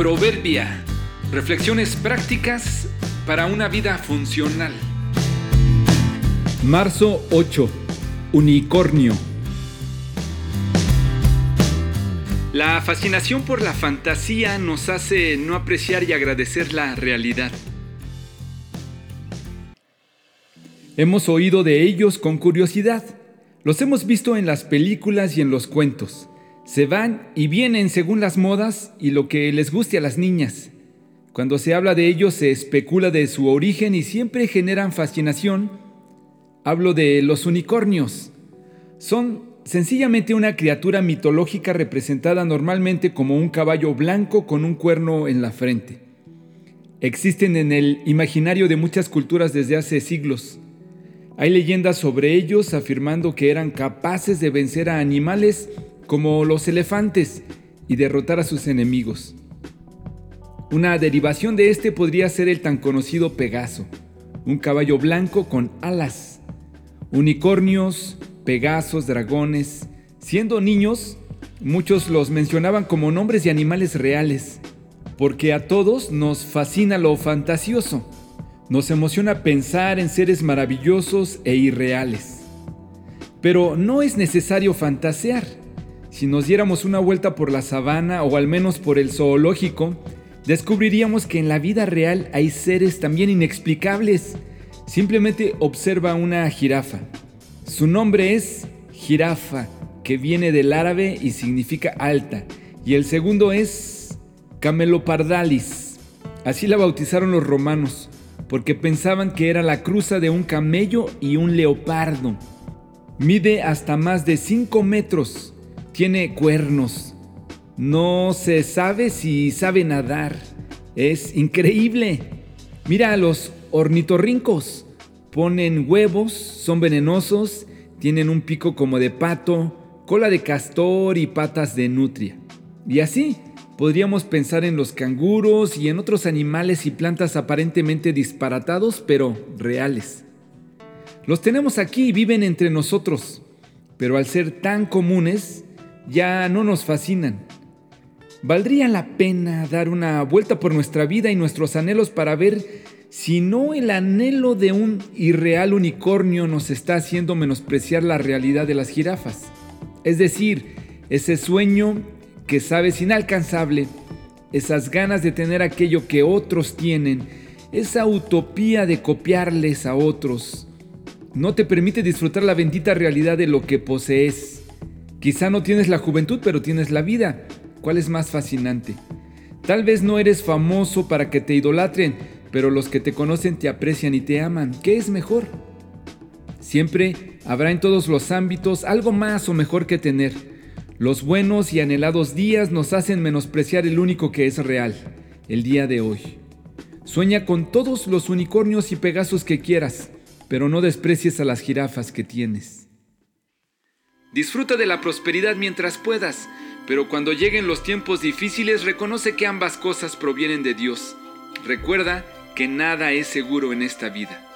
Proverbia. Reflexiones prácticas para una vida funcional. Marzo 8. Unicornio. La fascinación por la fantasía nos hace no apreciar y agradecer la realidad. Hemos oído de ellos con curiosidad. Los hemos visto en las películas y en los cuentos. Se van y vienen según las modas y lo que les guste a las niñas. Cuando se habla de ellos se especula de su origen y siempre generan fascinación. Hablo de los unicornios. Son sencillamente una criatura mitológica representada normalmente como un caballo blanco con un cuerno en la frente. Existen en el imaginario de muchas culturas desde hace siglos. Hay leyendas sobre ellos afirmando que eran capaces de vencer a animales como los elefantes y derrotar a sus enemigos. Una derivación de este podría ser el tan conocido Pegaso, un caballo blanco con alas. Unicornios, Pegasos, dragones. Siendo niños, muchos los mencionaban como nombres de animales reales, porque a todos nos fascina lo fantasioso. Nos emociona pensar en seres maravillosos e irreales. Pero no es necesario fantasear. Si nos diéramos una vuelta por la sabana o al menos por el zoológico, descubriríamos que en la vida real hay seres también inexplicables. Simplemente observa una jirafa. Su nombre es jirafa, que viene del árabe y significa alta. Y el segundo es camelopardalis. Así la bautizaron los romanos porque pensaban que era la cruza de un camello y un leopardo. Mide hasta más de 5 metros, tiene cuernos, no se sabe si sabe nadar, es increíble. Mira a los ornitorrincos, ponen huevos, son venenosos, tienen un pico como de pato, cola de castor y patas de nutria. Y así, Podríamos pensar en los canguros y en otros animales y plantas aparentemente disparatados, pero reales. Los tenemos aquí y viven entre nosotros, pero al ser tan comunes, ya no nos fascinan. ¿Valdría la pena dar una vuelta por nuestra vida y nuestros anhelos para ver si no el anhelo de un irreal unicornio nos está haciendo menospreciar la realidad de las jirafas? Es decir, ese sueño que sabes inalcanzable, esas ganas de tener aquello que otros tienen, esa utopía de copiarles a otros, no te permite disfrutar la bendita realidad de lo que posees. Quizá no tienes la juventud, pero tienes la vida. ¿Cuál es más fascinante? Tal vez no eres famoso para que te idolatren, pero los que te conocen te aprecian y te aman. ¿Qué es mejor? Siempre habrá en todos los ámbitos algo más o mejor que tener los buenos y anhelados días nos hacen menospreciar el único que es real, el día de hoy. Sueña con todos los unicornios y pegasos que quieras, pero no desprecies a las jirafas que tienes. Disfruta de la prosperidad mientras puedas, pero cuando lleguen los tiempos difíciles reconoce que ambas cosas provienen de Dios. Recuerda que nada es seguro en esta vida.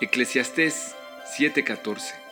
Eclesiastés 7:14